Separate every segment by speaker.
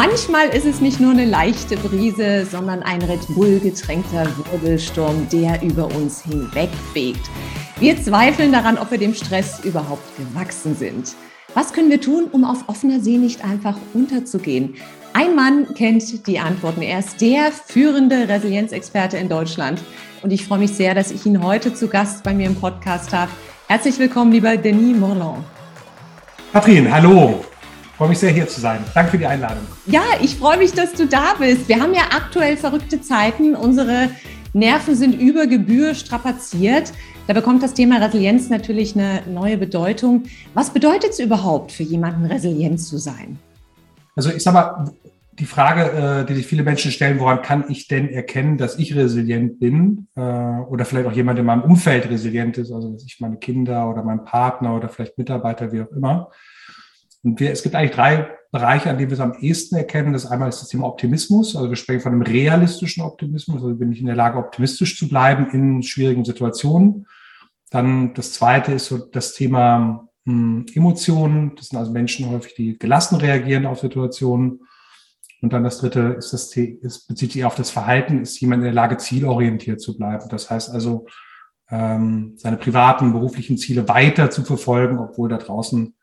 Speaker 1: Manchmal ist es nicht nur eine leichte Brise, sondern ein Red Bull getränkter Wirbelsturm, der über uns hinwegfegt. Wir zweifeln daran, ob wir dem Stress überhaupt gewachsen sind. Was können wir tun, um auf offener See nicht einfach unterzugehen? Ein Mann kennt die Antworten. Er ist der führende Resilienzexperte in Deutschland. Und ich freue mich sehr, dass ich ihn heute zu Gast bei mir im Podcast habe. Herzlich willkommen, lieber Denis Morland.
Speaker 2: Katrin, hallo freue mich sehr, hier zu sein. Danke für die Einladung.
Speaker 1: Ja, ich freue mich, dass du da bist. Wir haben ja aktuell verrückte Zeiten. Unsere Nerven sind über Gebühr strapaziert. Da bekommt das Thema Resilienz natürlich eine neue Bedeutung. Was bedeutet es überhaupt für jemanden, resilient zu sein?
Speaker 2: Also ich sage mal, die Frage, äh, die sich viele Menschen stellen, woran kann ich denn erkennen, dass ich resilient bin? Äh, oder vielleicht auch jemand in meinem Umfeld resilient ist, also ich meine Kinder oder mein Partner oder vielleicht Mitarbeiter, wie auch immer. Und wir, es gibt eigentlich drei Bereiche, an denen wir es am ehesten erkennen. Das einmal ist das Thema Optimismus. Also wir sprechen von einem realistischen Optimismus. Also bin ich in der Lage, optimistisch zu bleiben in schwierigen Situationen. Dann das zweite ist so das Thema hm, Emotionen. Das sind also Menschen häufig, die gelassen reagieren auf Situationen. Und dann das dritte ist das, ist, bezieht sich auf das Verhalten, ist jemand in der Lage, zielorientiert zu bleiben. Das heißt also, ähm, seine privaten, beruflichen Ziele weiter zu verfolgen, obwohl da draußen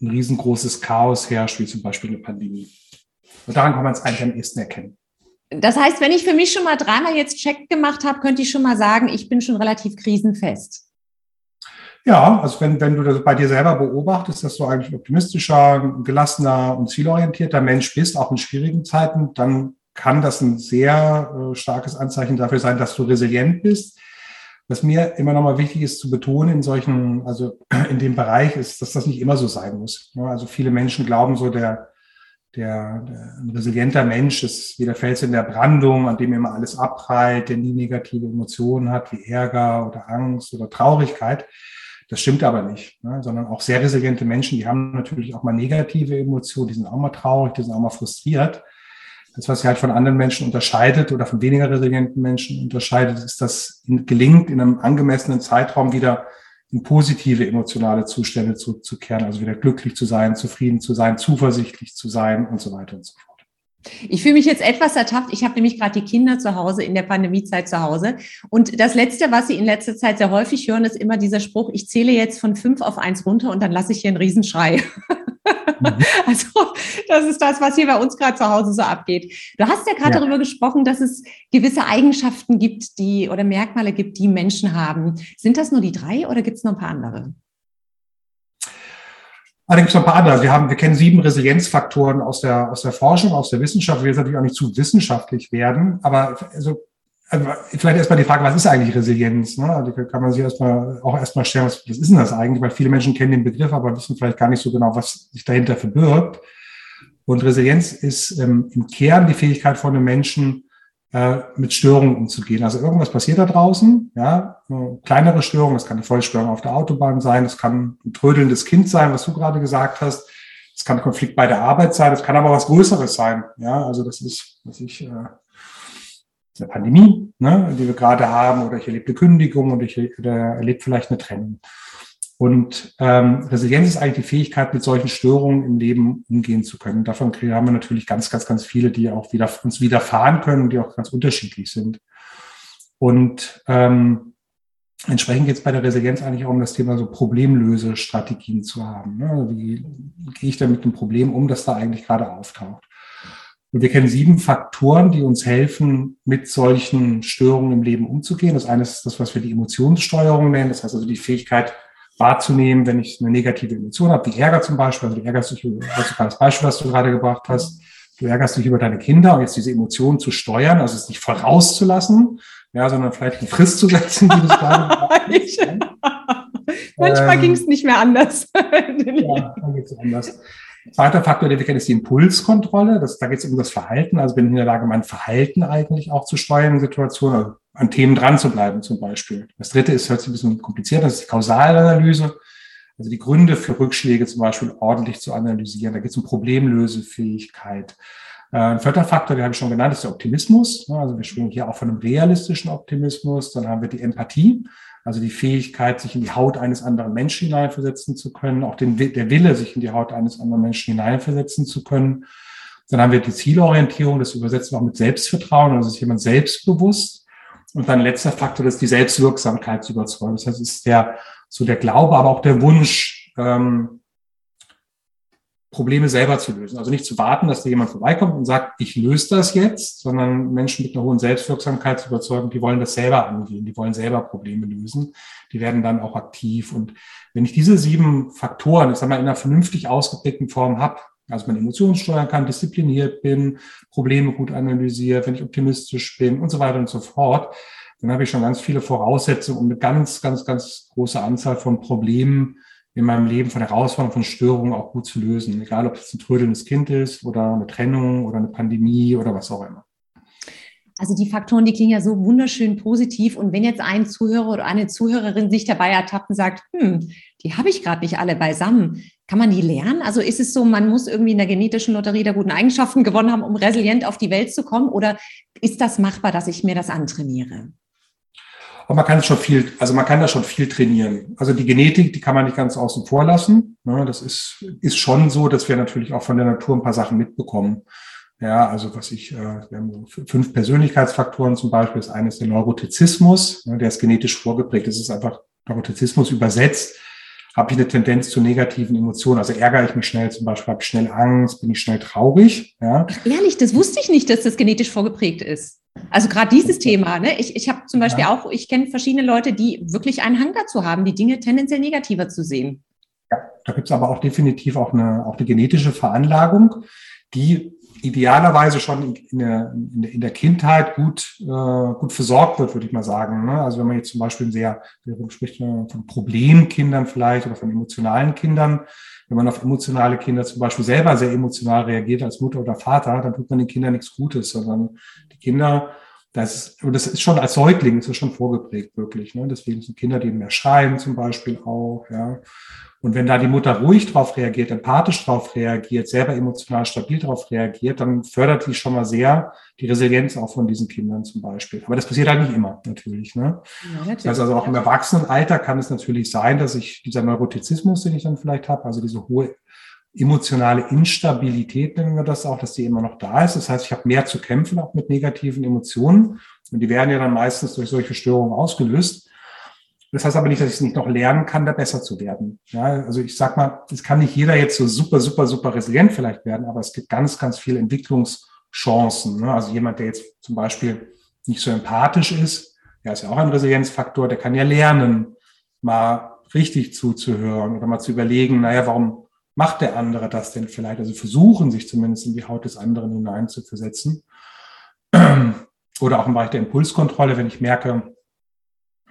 Speaker 2: ein riesengroßes Chaos herrscht, wie zum Beispiel eine Pandemie. Und daran kann man es eigentlich am ehesten erkennen.
Speaker 1: Das heißt, wenn ich für mich schon mal dreimal jetzt Check gemacht habe, könnte ich schon mal sagen, ich bin schon relativ krisenfest.
Speaker 2: Ja, also wenn, wenn du das bei dir selber beobachtest, dass du eigentlich optimistischer, gelassener und zielorientierter Mensch bist, auch in schwierigen Zeiten, dann kann das ein sehr äh, starkes Anzeichen dafür sein, dass du resilient bist. Was mir immer nochmal wichtig ist zu betonen in solchen, also in dem Bereich ist, dass das nicht immer so sein muss. Also viele Menschen glauben so, der, der, der ein resilienter Mensch ist wie der Fels in der Brandung, an dem immer alles abprallt, der nie negative Emotionen hat, wie Ärger oder Angst oder Traurigkeit. Das stimmt aber nicht, ne? sondern auch sehr resiliente Menschen, die haben natürlich auch mal negative Emotionen, die sind auch mal traurig, die sind auch mal frustriert. Das, was sie halt von anderen Menschen unterscheidet oder von weniger resilienten Menschen unterscheidet, ist, dass gelingt, in einem angemessenen Zeitraum wieder in positive emotionale Zustände zurückzukehren, also wieder glücklich zu sein, zufrieden zu sein, zuversichtlich zu sein und so weiter und so fort.
Speaker 1: Ich fühle mich jetzt etwas ertappt. Ich habe nämlich gerade die Kinder zu Hause in der Pandemiezeit zu Hause. Und das Letzte, was sie in letzter Zeit sehr häufig hören, ist immer dieser Spruch, ich zähle jetzt von fünf auf eins runter und dann lasse ich hier einen Riesenschrei. Mhm. Also das ist das, was hier bei uns gerade zu Hause so abgeht. Du hast ja gerade ja. darüber gesprochen, dass es gewisse Eigenschaften gibt, die oder Merkmale gibt, die Menschen haben. Sind das nur die drei oder gibt es noch ein paar andere?
Speaker 2: Allerdings noch ein paar andere. Wir haben, wir kennen sieben Resilienzfaktoren aus der, aus der Forschung, aus der Wissenschaft. Wir will jetzt natürlich auch nicht zu wissenschaftlich werden, aber also, also vielleicht erstmal die Frage, was ist eigentlich Resilienz? Ne? Die kann man sich erstmal auch erstmal stellen, was, was ist denn das eigentlich? Weil viele Menschen kennen den Begriff, aber wissen vielleicht gar nicht so genau, was sich dahinter verbirgt. Und Resilienz ist ähm, im Kern die Fähigkeit von einem Menschen, äh, mit Störungen umzugehen. Also irgendwas passiert da draußen, ja, kleinere Störungen, das kann eine Vollstörung auf der Autobahn sein, das kann ein trödelndes Kind sein, was du gerade gesagt hast, das kann ein Konflikt bei der Arbeit sein, das kann aber was Größeres sein, ja, also das ist, was ich, äh, eine Pandemie, ne, die wir gerade haben, oder ich erlebe eine Kündigung und ich erlebe vielleicht eine Trennung. Und ähm, Resilienz ist eigentlich die Fähigkeit, mit solchen Störungen im Leben umgehen zu können. Davon haben wir natürlich ganz, ganz, ganz viele, die auch wieder, uns widerfahren können und die auch ganz unterschiedlich sind. Und ähm, entsprechend geht es bei der Resilienz eigentlich auch um das Thema so Problemlösestrategien zu haben. Ne? Also wie gehe ich da mit dem Problem um, das da eigentlich gerade auftaucht? Und wir kennen sieben Faktoren, die uns helfen, mit solchen Störungen im Leben umzugehen. Das eine ist das, was wir die Emotionssteuerung nennen. Das heißt also die Fähigkeit, wahrzunehmen, wenn ich eine negative Emotion habe, wie Ärger zum Beispiel, also du ärgerst dich über das Beispiel, was du gerade gebracht hast, du ärgerst dich über deine Kinder und jetzt diese Emotionen zu steuern, also es nicht vorauszulassen, ja, sondern vielleicht eine Frist zu setzen, wie du es gerade
Speaker 1: Manchmal ähm, ging es nicht mehr anders.
Speaker 2: ja, dann geht es anders. Zweiter Faktor, den wir ist die Impulskontrolle. Das, da geht es um das Verhalten. Also bin ich in der Lage, mein Verhalten eigentlich auch zu steuern in Situationen, also an Themen dran zu bleiben zum Beispiel. Das dritte ist, hört sich ein bisschen kompliziert, das ist die Kausalanalyse. Also die Gründe für Rückschläge zum Beispiel ordentlich zu analysieren. Da geht es um Problemlösefähigkeit. Äh, ein vierter Faktor, den habe ich schon genannt, ist der Optimismus. Also wir sprechen hier auch von einem realistischen Optimismus. Dann haben wir die Empathie. Also die Fähigkeit, sich in die Haut eines anderen Menschen hineinversetzen zu können, auch den, der Wille, sich in die Haut eines anderen Menschen hineinversetzen zu können. Dann haben wir die Zielorientierung, das übersetzen wir auch mit Selbstvertrauen, also ist jemand selbstbewusst. Und dann letzter Faktor, das ist die Selbstwirksamkeitsüberzeugung. Das heißt, es ist der, so der Glaube, aber auch der Wunsch, ähm, Probleme selber zu lösen. Also nicht zu warten, dass da jemand vorbeikommt und sagt, ich löse das jetzt, sondern Menschen mit einer hohen Selbstwirksamkeit zu überzeugen, die wollen das selber angehen, die wollen selber Probleme lösen, die werden dann auch aktiv. Und wenn ich diese sieben Faktoren, ich sag mal, in einer vernünftig ausgeprägten Form habe, also meine Emotionen steuern kann, diszipliniert bin, Probleme gut analysiere, wenn ich optimistisch bin und so weiter und so fort, dann habe ich schon ganz viele Voraussetzungen, um eine ganz, ganz, ganz große Anzahl von Problemen in meinem Leben von Herausforderungen, von Störungen auch gut zu lösen. Egal, ob es ein trödelndes Kind ist oder eine Trennung oder eine Pandemie oder was auch immer.
Speaker 1: Also die Faktoren, die klingen ja so wunderschön positiv. Und wenn jetzt ein Zuhörer oder eine Zuhörerin sich dabei ertappt und sagt, hm, die habe ich gerade nicht alle beisammen, kann man die lernen? Also ist es so, man muss irgendwie in der genetischen Lotterie der guten Eigenschaften gewonnen haben, um resilient auf die Welt zu kommen? Oder ist das machbar, dass ich mir das antrainiere?
Speaker 2: Aber man kann schon viel, also man kann da schon viel trainieren. Also die Genetik, die kann man nicht ganz außen vor lassen. Ne? Das ist, ist schon so, dass wir natürlich auch von der Natur ein paar Sachen mitbekommen. Ja, also was ich, äh, wir haben fünf Persönlichkeitsfaktoren zum Beispiel. Das eine ist der Neurotizismus, ne? der ist genetisch vorgeprägt. Das ist einfach Neurotizismus übersetzt. Habe ich eine Tendenz zu negativen Emotionen? Also ärgere ich mich schnell zum Beispiel, habe ich schnell Angst, bin ich schnell traurig? Ja.
Speaker 1: Ach, ehrlich, das wusste ich nicht, dass das genetisch vorgeprägt ist. Also gerade dieses Thema, ne? ich, ich habe zum Beispiel ja. auch, ich kenne verschiedene Leute, die wirklich einen Hang dazu haben, die Dinge tendenziell negativer zu sehen.
Speaker 2: Ja, da gibt es aber auch definitiv auch eine, auch eine genetische Veranlagung, die idealerweise schon in der, in der Kindheit gut, äh, gut versorgt wird, würde ich mal sagen. Ne? Also wenn man jetzt zum Beispiel sehr, man spricht von Problemkindern vielleicht oder von emotionalen Kindern, wenn man auf emotionale Kinder zum Beispiel selber sehr emotional reagiert als Mutter oder Vater, dann tut man den Kindern nichts Gutes, sondern die Kinder, das ist, und das ist schon als Säugling, ist das schon vorgeprägt wirklich. Ne? Deswegen sind Kinder, die mehr schreien zum Beispiel auch, ja. Und wenn da die Mutter ruhig drauf reagiert, empathisch drauf reagiert, selber emotional stabil drauf reagiert, dann fördert die schon mal sehr die Resilienz auch von diesen Kindern zum Beispiel. Aber das passiert halt nicht immer, natürlich. Ne? Ja, natürlich. Das heißt also auch im Erwachsenenalter kann es natürlich sein, dass ich dieser Neurotizismus, den ich dann vielleicht habe, also diese hohe emotionale Instabilität, nennen wir das auch, dass die immer noch da ist. Das heißt, ich habe mehr zu kämpfen, auch mit negativen Emotionen. Und die werden ja dann meistens durch solche Störungen ausgelöst. Das heißt aber nicht, dass ich es nicht noch lernen kann, da besser zu werden. Ja, also ich sag mal, es kann nicht jeder jetzt so super, super, super resilient vielleicht werden, aber es gibt ganz, ganz viele Entwicklungschancen. Ne? Also jemand, der jetzt zum Beispiel nicht so empathisch ist, der ist ja auch ein Resilienzfaktor, der kann ja lernen, mal richtig zuzuhören oder mal zu überlegen, naja, warum macht der andere das denn vielleicht? Also versuchen, sich zumindest in die Haut des anderen hineinzuversetzen. Oder auch im Bereich der Impulskontrolle, wenn ich merke,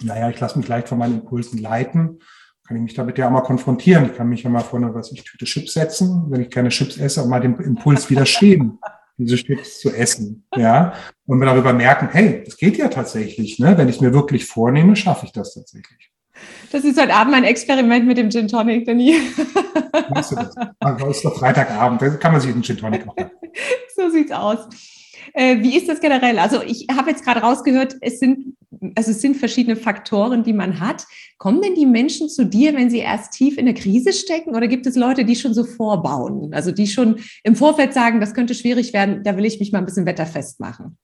Speaker 2: naja, ich lasse mich leicht von meinen Impulsen leiten, kann ich mich damit ja auch mal konfrontieren. Ich kann mich ja mal vor eine, was ich, Tüte Chips setzen, wenn ich keine Chips esse, und mal dem Impuls widerstehen, diese Chips zu essen. Ja. Und darüber merken, hey, das geht ja tatsächlich, ne? Wenn ich mir wirklich vornehme, schaffe ich das tatsächlich.
Speaker 1: Das ist heute Abend mein Experiment mit dem Gin Tonic, Danny.
Speaker 2: Machst du das? Also ist doch Freitagabend, da kann man sich einen Gin Tonic machen.
Speaker 1: so sieht's aus. Äh, wie ist das generell? Also ich habe jetzt gerade rausgehört, es sind, also es sind verschiedene Faktoren, die man hat. Kommen denn die Menschen zu dir, wenn sie erst tief in der Krise stecken? Oder gibt es Leute, die schon so vorbauen? Also die schon im Vorfeld sagen, das könnte schwierig werden, da will ich mich mal ein bisschen wetterfest machen?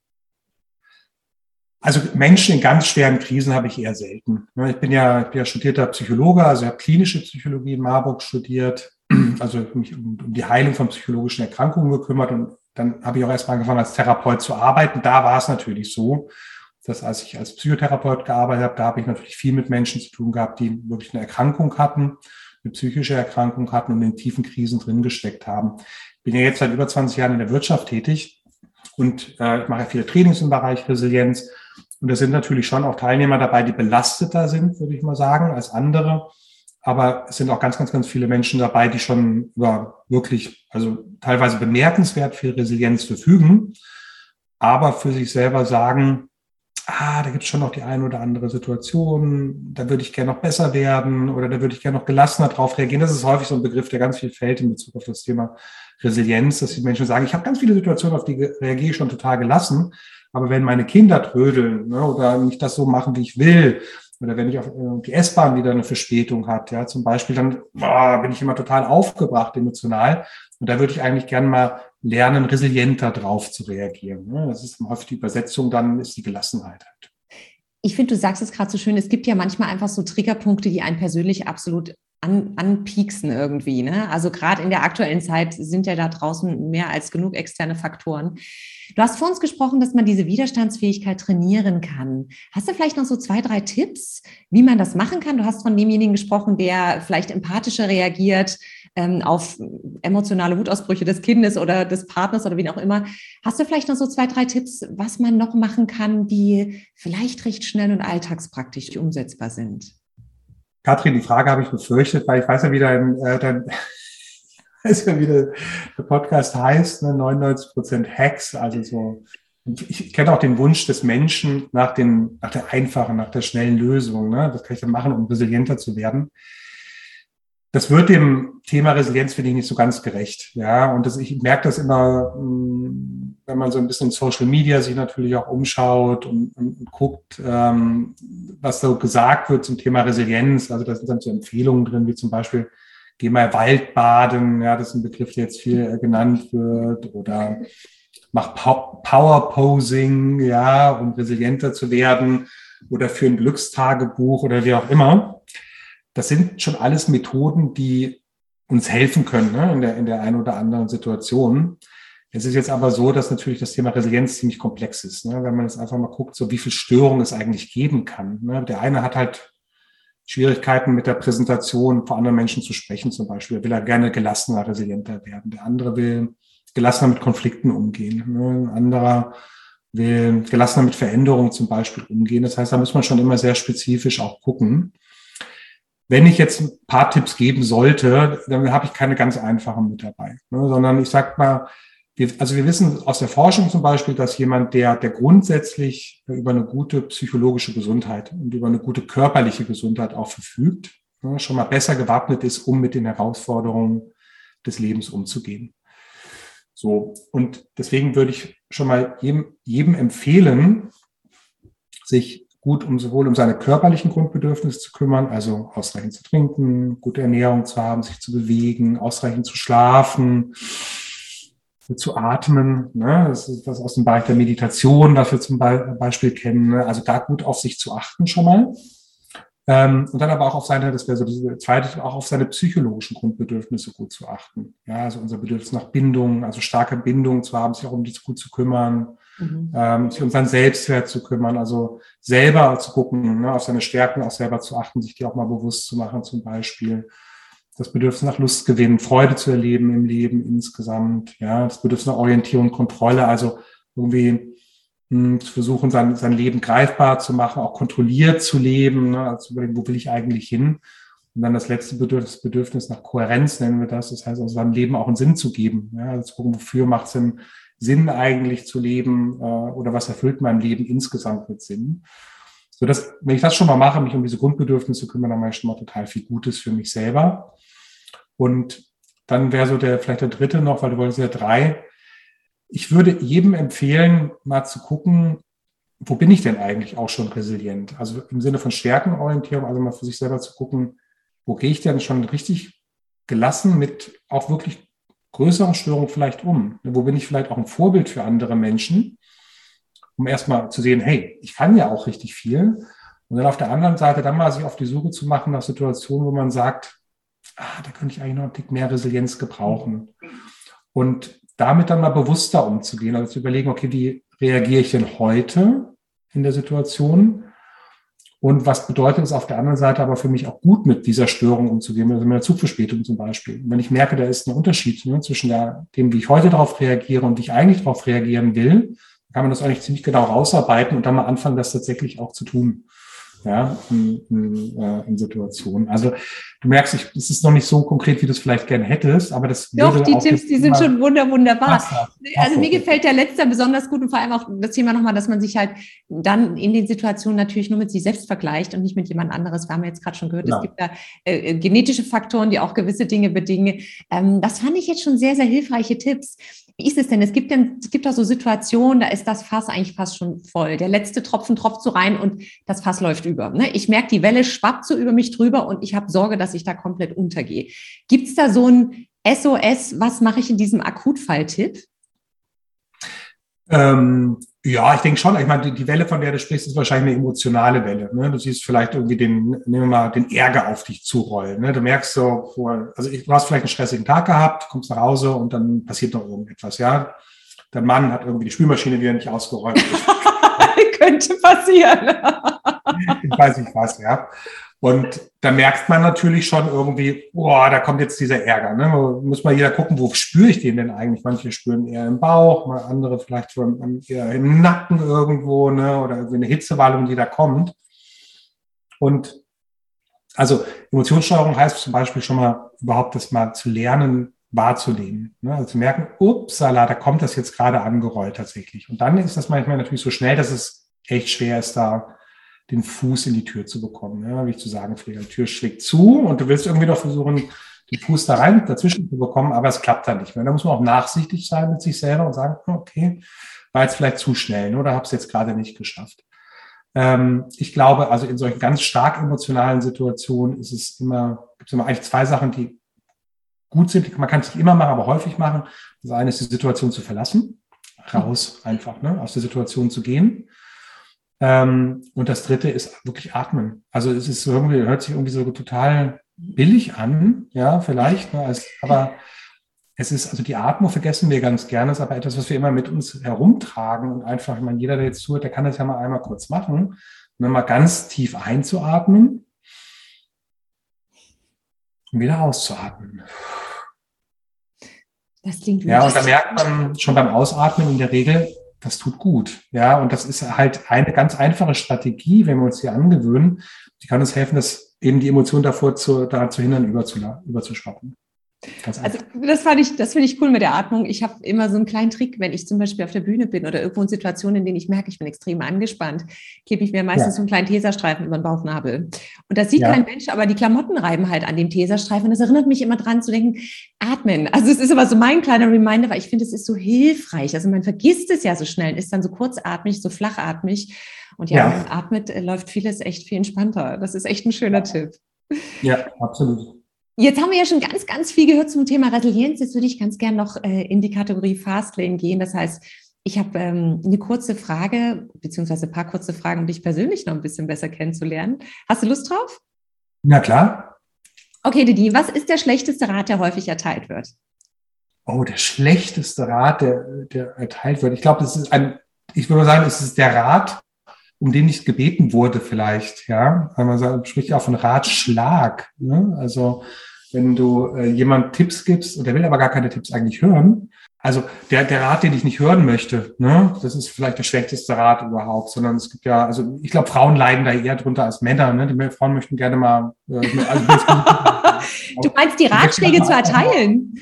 Speaker 2: Also Menschen in ganz schweren Krisen habe ich eher selten. Ich bin ja, ich bin ja studierter Psychologe, also ich habe klinische Psychologie in Marburg studiert, also mich um, um die Heilung von psychologischen Erkrankungen gekümmert und dann habe ich auch erstmal angefangen, als Therapeut zu arbeiten. Da war es natürlich so, dass als ich als Psychotherapeut gearbeitet habe, da habe ich natürlich viel mit Menschen zu tun gehabt, die wirklich eine Erkrankung hatten, eine psychische Erkrankung hatten und in tiefen Krisen drin gesteckt haben. Ich bin ja jetzt seit über 20 Jahren in der Wirtschaft tätig und äh, ich mache ja viele Trainings im Bereich Resilienz und da sind natürlich schon auch Teilnehmer dabei, die belasteter sind, würde ich mal sagen, als andere. aber es sind auch ganz, ganz, ganz viele Menschen dabei, die schon über wirklich, also teilweise bemerkenswert viel Resilienz verfügen, aber für sich selber sagen, ah, da gibt es schon noch die eine oder andere Situation, da würde ich gerne noch besser werden oder da würde ich gerne noch gelassener drauf reagieren. Das ist häufig so ein Begriff, der ganz viel fällt in Bezug auf das Thema Resilienz, dass die Menschen sagen, ich habe ganz viele Situationen, auf die reagiere ich schon total gelassen, aber wenn meine Kinder trödeln ne, oder nicht das so machen, wie ich will, oder wenn ich auf die S-Bahn wieder eine Verspätung hat, ja, zum Beispiel, dann boah, bin ich immer total aufgebracht emotional. Und da würde ich eigentlich gerne mal lernen, resilienter drauf zu reagieren. Ne? Das ist häufig die Übersetzung, dann ist die Gelassenheit halt.
Speaker 1: Ich finde, du sagst es gerade so schön, es gibt ja manchmal einfach so Triggerpunkte, die einen persönlich absolut an, anpieksen irgendwie. Ne? Also gerade in der aktuellen Zeit sind ja da draußen mehr als genug externe Faktoren. Du hast vor uns gesprochen, dass man diese Widerstandsfähigkeit trainieren kann. Hast du vielleicht noch so zwei, drei Tipps, wie man das machen kann? Du hast von demjenigen gesprochen, der vielleicht empathischer reagiert ähm, auf emotionale Wutausbrüche des Kindes oder des Partners oder wen auch immer. Hast du vielleicht noch so zwei, drei Tipps, was man noch machen kann, die vielleicht recht schnell und alltagspraktisch umsetzbar sind?
Speaker 2: Katrin, die Frage habe ich befürchtet, weil ich weiß ja, wie dein, äh, dein weiß ja, wie der, Podcast heißt, ne? 99 Prozent Hacks, also so. Ich kenne auch den Wunsch des Menschen nach, den, nach der einfachen, nach der schnellen Lösung. Ne? Das kann ich dann machen, um resilienter zu werden. Das wird dem Thema Resilienz, finde ich, nicht so ganz gerecht. Ja, und das, ich merke das immer, hm, wenn man so ein bisschen Social Media sich natürlich auch umschaut und, und, und guckt, ähm, was so gesagt wird zum Thema Resilienz. Also da sind dann so Empfehlungen drin, wie zum Beispiel, geh mal Waldbaden, ja, das ist ein Begriff, der jetzt viel äh, genannt wird, oder mach Power Posing, ja, um resilienter zu werden, oder für ein Glückstagebuch oder wie auch immer. Das sind schon alles Methoden, die uns helfen können ne, in, der, in der einen oder anderen Situation. Es ist jetzt aber so, dass natürlich das Thema Resilienz ziemlich komplex ist. Ne? Wenn man jetzt einfach mal guckt, so wie viel Störung es eigentlich geben kann. Ne? Der eine hat halt Schwierigkeiten mit der Präsentation vor anderen Menschen zu sprechen zum Beispiel. Er will er gerne gelassener, resilienter werden. Der andere will gelassener mit Konflikten umgehen. Ne? Ein anderer will gelassener mit Veränderungen zum Beispiel umgehen. Das heißt, da muss man schon immer sehr spezifisch auch gucken. Wenn ich jetzt ein paar Tipps geben sollte, dann habe ich keine ganz einfachen mit dabei, ne? sondern ich sag mal, wir, also wir wissen aus der Forschung zum Beispiel, dass jemand, der, der grundsätzlich über eine gute psychologische Gesundheit und über eine gute körperliche Gesundheit auch verfügt, ne, schon mal besser gewappnet ist, um mit den Herausforderungen des Lebens umzugehen. So, und deswegen würde ich schon mal jedem, jedem empfehlen, sich gut um sowohl um seine körperlichen Grundbedürfnisse zu kümmern, also ausreichend zu trinken, gute Ernährung zu haben, sich zu bewegen, ausreichend zu schlafen, zu atmen. Ne? Das ist das aus dem Bereich der Meditation, was wir zum Beispiel kennen. Ne? Also da gut auf sich zu achten schon mal. Ähm, und dann aber auch auf seine, das wäre so das zweite, auch auf seine psychologischen Grundbedürfnisse gut zu achten. Ja, also unser Bedürfnis nach Bindung, also starke Bindung zu haben, sich auch um die gut zu kümmern, mhm. ähm, sich um seinen Selbstwert zu kümmern, also selber zu gucken, ne, auf seine Stärken auch selber zu achten, sich die auch mal bewusst zu machen zum Beispiel das Bedürfnis nach Lustgewinn, Freude zu erleben im Leben insgesamt, ja, das Bedürfnis nach Orientierung, Kontrolle, also irgendwie mh, hm, zu versuchen, sein, sein Leben greifbar zu machen, auch kontrolliert zu leben, ne, also überlegen, wo will ich eigentlich hin? Und dann das letzte Bedürfnis, Bedürfnis nach Kohärenz nennen wir das, das heißt, also seinem Leben auch einen Sinn zu geben, ja, also zu gucken, wofür macht es Sinn, Sinn eigentlich zu leben äh, oder was erfüllt mein Leben insgesamt mit Sinn. So dass, wenn ich das schon mal mache, mich um diese Grundbedürfnisse kümmern, dann mache ich schon mal total viel Gutes für mich selber. Und dann wäre so der, vielleicht der dritte noch, weil du wolltest ja drei. Ich würde jedem empfehlen, mal zu gucken, wo bin ich denn eigentlich auch schon resilient? Also im Sinne von Stärkenorientierung, also mal für sich selber zu gucken, wo gehe ich denn schon richtig gelassen mit auch wirklich größeren Störungen vielleicht um? Wo bin ich vielleicht auch ein Vorbild für andere Menschen, um erstmal zu sehen, hey, ich kann ja auch richtig viel. Und dann auf der anderen Seite dann mal sich auf die Suche zu machen nach Situationen, wo man sagt, ah, da könnte ich eigentlich noch ein Tick mehr Resilienz gebrauchen. Und damit dann mal bewusster umzugehen, also zu überlegen, okay, wie reagiere ich denn heute in der Situation? Und was bedeutet es auf der anderen Seite aber für mich auch gut mit dieser Störung umzugehen, also mit der Zugverspätung zum Beispiel. Und wenn ich merke, da ist ein Unterschied ne, zwischen der, dem, wie ich heute darauf reagiere und wie ich eigentlich darauf reagieren will, kann man das eigentlich ziemlich genau rausarbeiten und dann mal anfangen, das tatsächlich auch zu tun. Ja, in, in, äh, in Situationen. Also du merkst, ich, es ist noch nicht so konkret, wie du es vielleicht gerne hättest, aber das
Speaker 1: Doch, die Tipps, die sind schon wunder, wunderbar. Wasser, also mir gefällt der letzte besonders gut und vor allem auch das Thema nochmal, dass man sich halt dann in den Situationen natürlich nur mit sich selbst vergleicht und nicht mit jemand anderes. Wir haben jetzt gerade schon gehört, genau. es gibt da äh, äh, genetische Faktoren, die auch gewisse Dinge bedingen. Ähm, das fand ich jetzt schon sehr, sehr hilfreiche Tipps. Wie ist es denn? Es gibt denn, es gibt auch so Situationen, da ist das Fass eigentlich fast schon voll. Der letzte Tropfen tropft so rein und das Fass läuft über. Ne? Ich merke, die Welle schwappt so über mich drüber und ich habe Sorge, dass ich da komplett untergehe. Gibt es da so ein SOS, was mache ich in diesem Akutfall-Tipp?
Speaker 2: Ähm, ja, ich denke schon. Ich meine, die, die, Welle, von der du sprichst, ist wahrscheinlich eine emotionale Welle. Ne? Du siehst vielleicht irgendwie den, nehmen wir mal, den Ärger auf dich zurollen. Ne? Du merkst so, also ich, du hast vielleicht einen stressigen Tag gehabt, kommst nach Hause und dann passiert noch irgendetwas. Ja, dein Mann hat irgendwie die Spülmaschine wieder nicht ausgeräumt.
Speaker 1: Könnte passieren.
Speaker 2: ich weiß nicht was, ja. Und da merkt man natürlich schon irgendwie, boah, da kommt jetzt dieser Ärger. Ne? Muss mal jeder gucken, wo spüre ich den denn eigentlich? Manche spüren eher im Bauch, mal andere vielleicht eher im Nacken irgendwo, ne? oder irgendwie eine Hitzewallung, die da kommt. Und also Emotionssteuerung heißt zum Beispiel schon mal überhaupt das mal zu lernen, wahrzunehmen. Ne? Also zu merken, upsala, da kommt das jetzt gerade angerollt tatsächlich. Und dann ist das manchmal natürlich so schnell, dass es echt schwer ist, da den Fuß in die Tür zu bekommen. Ja, wie ich zu sagen pflege, die Tür schlägt zu und du willst irgendwie doch versuchen, den Fuß da rein dazwischen zu bekommen, aber es klappt dann nicht mehr. Da muss man auch nachsichtig sein mit sich selber und sagen, okay, war jetzt vielleicht zu schnell ne, oder habe es jetzt gerade nicht geschafft. Ähm, ich glaube, also in solchen ganz stark emotionalen Situationen ist es immer, gibt es immer eigentlich zwei Sachen, die gut sind. Man kann es nicht immer machen, aber häufig machen. Das eine ist die Situation zu verlassen, raus einfach, ne, aus der Situation zu gehen. Ähm, und das dritte ist wirklich atmen. Also es ist irgendwie, hört sich irgendwie so total billig an, ja, vielleicht, ne, als, aber es ist, also die Atmung vergessen wir ganz gerne, ist aber etwas, was wir immer mit uns herumtragen und einfach, ich meine, jeder, der jetzt zuhört, der kann das ja mal einmal kurz machen, und dann mal ganz tief einzuatmen und wieder auszuatmen. Das klingt Ja, und da merkt man schon beim Ausatmen in der Regel, das tut gut. Ja, und das ist halt eine ganz einfache Strategie, wenn wir uns hier angewöhnen. Die kann uns helfen, dass eben die Emotionen davor zu, daran zu hindern, überzuschwappen.
Speaker 1: Also das fand ich, das finde ich cool mit der Atmung. Ich habe immer so einen kleinen Trick, wenn ich zum Beispiel auf der Bühne bin oder irgendwo in Situationen, in denen ich merke, ich bin extrem angespannt, klebe ich mir meistens ja. so einen kleinen Teserstreifen über den Bauchnabel. Und das sieht ja. kein Mensch, aber die Klamotten reiben halt an dem Teserstreifen. Und das erinnert mich immer dran zu denken, atmen. Also es ist immer so mein kleiner Reminder, weil ich finde, es ist so hilfreich. Also man vergisst es ja so schnell, ist dann so kurzatmig, so flachatmig. Und ja, ja. wenn man atmet, äh, läuft vieles echt viel entspannter. Das ist echt ein schöner Tipp.
Speaker 2: Ja, absolut.
Speaker 1: Jetzt haben wir ja schon ganz, ganz viel gehört zum Thema Resilienz. Jetzt würde ich ganz gern noch äh, in die Kategorie Fastlane gehen. Das heißt, ich habe ähm, eine kurze Frage, beziehungsweise ein paar kurze Fragen, um dich persönlich noch ein bisschen besser kennenzulernen. Hast du Lust drauf?
Speaker 2: Na klar.
Speaker 1: Okay, Didi, was ist der schlechteste Rat, der häufig erteilt wird?
Speaker 2: Oh, der schlechteste Rat, der, der erteilt wird. Ich glaube, das ist ein, ich würde sagen, es ist der Rat, um den nicht gebeten wurde vielleicht, ja. Weil man sagt, spricht ja auch von Ratschlag. Ne? Also wenn du äh, jemand Tipps gibst und der will aber gar keine Tipps eigentlich hören, also der, der Rat, den ich nicht hören möchte, ne, das ist vielleicht der schlechteste Rat überhaupt, sondern es gibt ja, also ich glaube, Frauen leiden da eher drunter als Männer, ne? Die Frauen möchten gerne mal. Äh, also,
Speaker 1: du meinst die Ratschläge zu erteilen?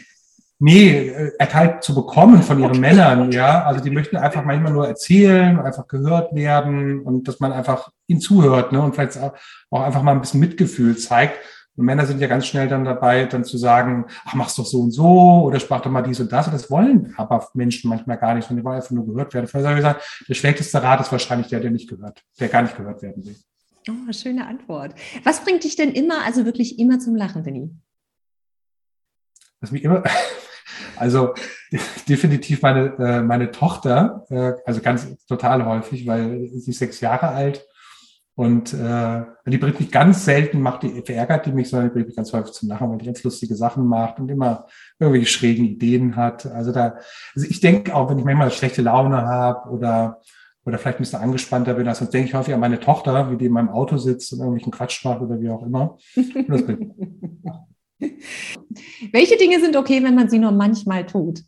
Speaker 2: Nee, äh, erteilt zu bekommen von ihren okay. Männern, ja. Also die möchten einfach manchmal nur erzählen, einfach gehört werden und dass man einfach ihnen zuhört, ne? Und vielleicht auch einfach mal ein bisschen Mitgefühl zeigt. Und Männer sind ja ganz schnell dann dabei, dann zu sagen, ach, mach's doch so und so oder sprach doch mal dies und das. Und das wollen aber Menschen manchmal gar nicht, sondern die wollen einfach nur gehört werden. Vorher habe ich gesagt, der schlechteste Rat ist wahrscheinlich der, der nicht gehört, der gar nicht gehört werden will.
Speaker 1: Oh, schöne Antwort. Was bringt dich denn immer, also wirklich immer zum Lachen, Benny?
Speaker 2: Was mich immer, Also definitiv meine, äh, meine Tochter, äh, also ganz total häufig, weil sie ist sechs Jahre alt und äh, die bringt mich ganz selten, macht die, verärgert die mich, sondern die bringt mich ganz häufig zum Lachen, weil die ganz lustige Sachen macht und immer irgendwelche schrägen Ideen hat. Also da, also ich denke auch, wenn ich manchmal schlechte Laune habe oder oder vielleicht ein bisschen angespannter bin, also denke ich häufig an meine Tochter, wie die in meinem Auto sitzt und irgendwelchen Quatsch macht oder wie auch immer.
Speaker 1: Welche Dinge sind okay, wenn man sie nur manchmal tut?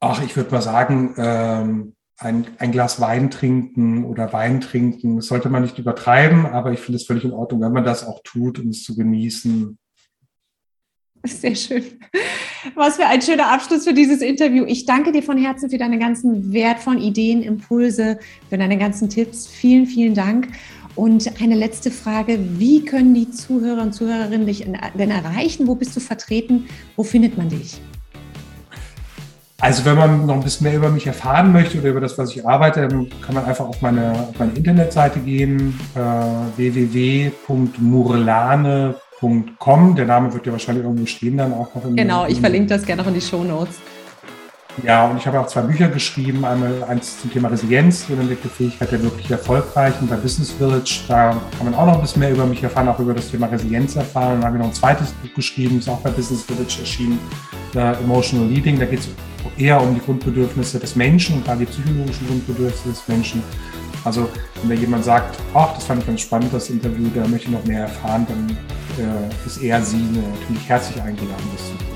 Speaker 2: Ach, ich würde mal sagen, ähm, ein, ein Glas Wein trinken oder Wein trinken. Das sollte man nicht übertreiben, aber ich finde es völlig in Ordnung, wenn man das auch tut, um es zu genießen.
Speaker 1: Sehr schön. Was für ein schöner Abschluss für dieses Interview. Ich danke dir von Herzen für deine ganzen wertvollen Ideen, Impulse, für deine ganzen Tipps. Vielen, vielen Dank. Und eine letzte Frage. Wie können die Zuhörer und Zuhörerinnen dich denn erreichen? Wo bist du vertreten? Wo findet man dich?
Speaker 2: Also wenn man noch ein bisschen mehr über mich erfahren möchte oder über das, was ich arbeite, dann kann man einfach auf meine, auf meine Internetseite gehen, äh, www.murlane.com. Der Name wird ja wahrscheinlich irgendwo stehen dann auch noch.
Speaker 1: Im, genau, ich verlinke das gerne noch in die Show Notes.
Speaker 2: Ja, und ich habe auch zwei Bücher geschrieben. Einmal eins zum Thema Resilienz, die Fähigkeit der wirklich Erfolgreichen bei Business Village. Da kann man auch noch ein bisschen mehr über mich erfahren, auch über das Thema Resilienz erfahren. Und dann habe ich noch ein zweites Buch geschrieben, ist auch bei Business Village erschienen, Emotional Leading. Da geht es eher um die Grundbedürfnisse des Menschen und gerade die psychologischen Grundbedürfnisse des Menschen. Also wenn da jemand sagt, ach, das fand ich ganz spannend, das Interview, da möchte ich noch mehr erfahren, dann äh, ist er sie natürlich herzlich eingeladen, das zu tun.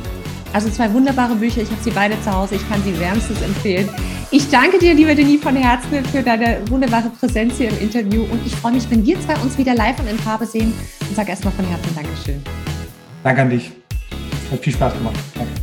Speaker 1: Also zwei wunderbare Bücher, ich habe sie beide zu Hause, ich kann sie wärmstens empfehlen. Ich danke dir, lieber Denis, von Herzen für deine wunderbare Präsenz hier im Interview und ich freue mich, wenn wir zwei uns wieder live und in Farbe sehen und sage erstmal von Herzen Dankeschön.
Speaker 2: Danke an dich. Hat viel Spaß gemacht. Danke.